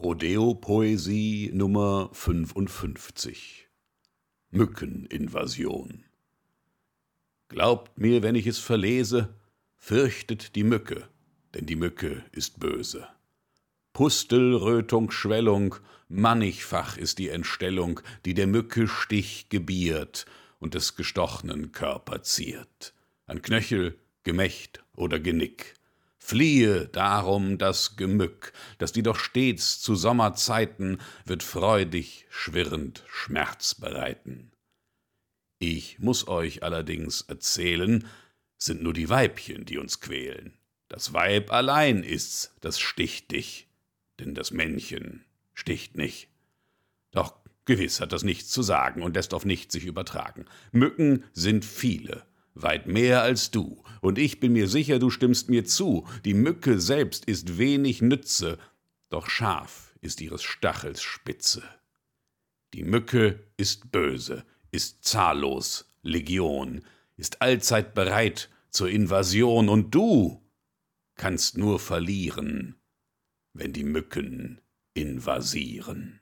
Rodeo-Poesie Nummer 55 Mückeninvasion Glaubt mir, wenn ich es verlese, fürchtet die Mücke, denn die Mücke ist böse. Pustel, Rötung, Schwellung, mannigfach ist die Entstellung, die der Mücke Stich gebiert und des gestochnen Körper ziert, an Knöchel, Gemächt oder Genick. Fliehe darum das Gemück, das dir doch stets zu Sommerzeiten wird freudig, schwirrend Schmerz bereiten. Ich muss euch allerdings erzählen, sind nur die Weibchen, die uns quälen. Das Weib allein ist's, das sticht dich, denn das Männchen sticht nicht. Doch gewiss hat das nichts zu sagen und lässt auf nichts sich übertragen. Mücken sind viele, weit mehr als du, und ich bin mir sicher, du stimmst mir zu, die Mücke selbst ist wenig Nütze, doch scharf ist ihres Stachels Spitze. Die Mücke ist böse, ist zahllos, Legion, ist allzeit bereit zur Invasion, und du kannst nur verlieren, wenn die Mücken invasieren.